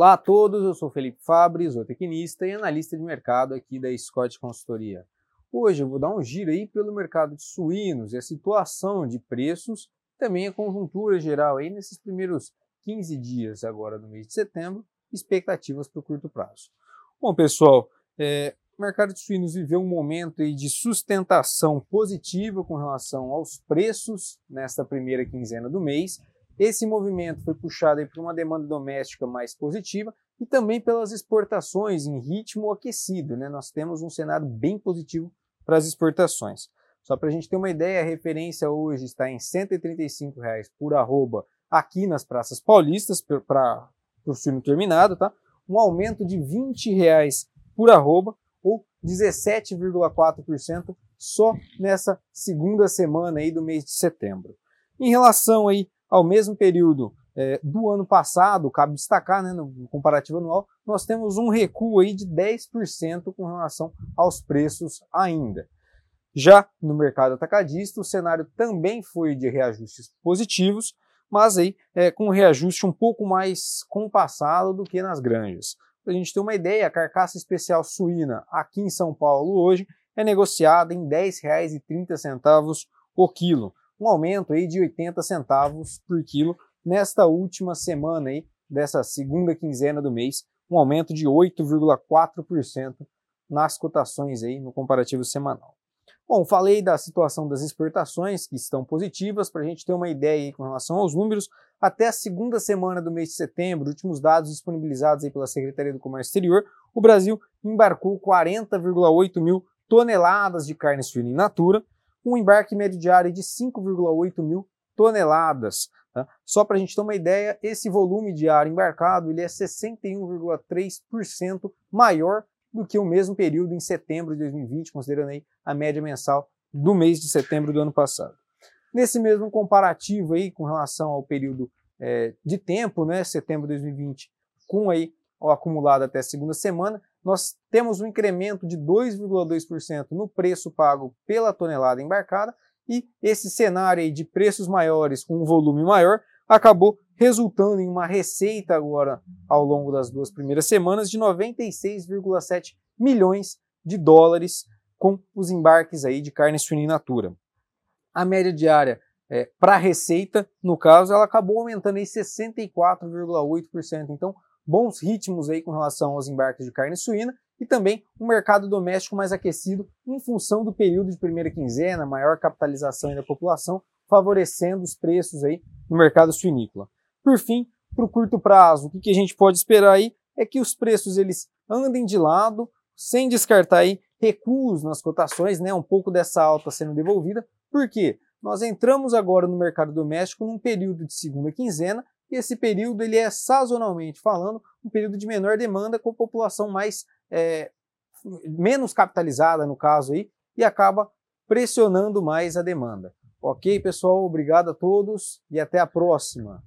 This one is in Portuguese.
Olá a todos, eu sou Felipe Fabri, zootecnista e analista de mercado aqui da Scott Consultoria. Hoje eu vou dar um giro aí pelo mercado de suínos e a situação de preços, também a conjuntura geral aí nesses primeiros 15 dias agora do mês de setembro, expectativas para o curto prazo. Bom pessoal, é, o mercado de suínos viveu um momento aí de sustentação positiva com relação aos preços nesta primeira quinzena do mês, esse movimento foi puxado por uma demanda doméstica mais positiva e também pelas exportações em ritmo aquecido. Né? Nós temos um cenário bem positivo para as exportações. Só para a gente ter uma ideia, a referência hoje está em 135 reais por arroba aqui nas praças paulistas para o suíno terminado, tá? um aumento de 20 reais por arroba ou 17,4% só nessa segunda semana aí do mês de setembro. Em relação aí ao mesmo período é, do ano passado, cabe destacar, né, no comparativo anual, nós temos um recuo aí de 10% com relação aos preços ainda. Já no mercado atacadista, o cenário também foi de reajustes positivos, mas aí é, com um reajuste um pouco mais compassado do que nas granjas. Para a gente ter uma ideia, a carcaça especial suína aqui em São Paulo hoje é negociada em R$ 10,30 o quilo, um aumento aí de 80 centavos por quilo nesta última semana aí dessa segunda quinzena do mês, um aumento de 8,4% nas cotações aí no comparativo semanal. Bom, falei da situação das exportações que estão positivas para a gente ter uma ideia aí com relação aos números. Até a segunda semana do mês de setembro, últimos dados disponibilizados aí pela Secretaria do Comércio Exterior, o Brasil embarcou 40,8 mil toneladas de carne suína in natura, um embarque médio diário de 5,8 mil toneladas. Tá? Só para a gente ter uma ideia, esse volume diário embarcado ele é 61,3% maior do que o mesmo período em setembro de 2020, considerando aí a média mensal do mês de setembro do ano passado. Nesse mesmo comparativo aí com relação ao período é, de tempo, né, setembro de 2020, com aí o acumulado até a segunda semana, nós temos um incremento de 2,2% no preço pago pela tonelada embarcada e esse cenário de preços maiores com um volume maior acabou resultando em uma receita agora ao longo das duas primeiras semanas de 96,7 milhões de dólares com os embarques aí de carne suína natura. A média diária é, para a receita, no caso, ela acabou aumentando em 64,8%. Então, bons ritmos aí com relação aos embarques de carne suína e também um mercado doméstico mais aquecido em função do período de primeira quinzena, maior capitalização da população, favorecendo os preços aí no mercado suinícola. Por fim, para o curto prazo, o que a gente pode esperar aí? É que os preços eles andem de lado, sem descartar aí recuos nas cotações, né, um pouco dessa alta sendo devolvida, porque nós entramos agora no mercado doméstico num período de segunda quinzena e esse período ele é sazonalmente falando um período de menor demanda com população mais é, menos capitalizada no caso aí e acaba pressionando mais a demanda. Ok, pessoal? Obrigado a todos e até a próxima.